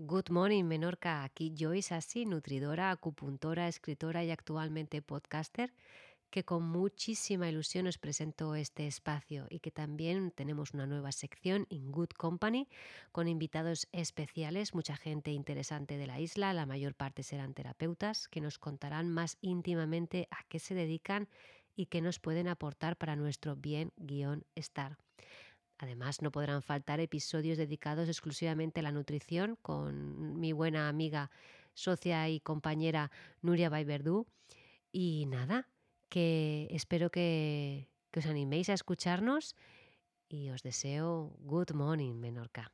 Good morning, Menorca. Aquí Joyce Así, nutridora, acupuntora, escritora y actualmente podcaster, que con muchísima ilusión os presento este espacio y que también tenemos una nueva sección in Good Company con invitados especiales, mucha gente interesante de la isla, la mayor parte serán terapeutas que nos contarán más íntimamente a qué se dedican y qué nos pueden aportar para nuestro bien-estar. Además, no podrán faltar episodios dedicados exclusivamente a la nutrición con mi buena amiga, socia y compañera Nuria Baiberdú. Y nada, que espero que, que os animéis a escucharnos y os deseo good morning, Menorca.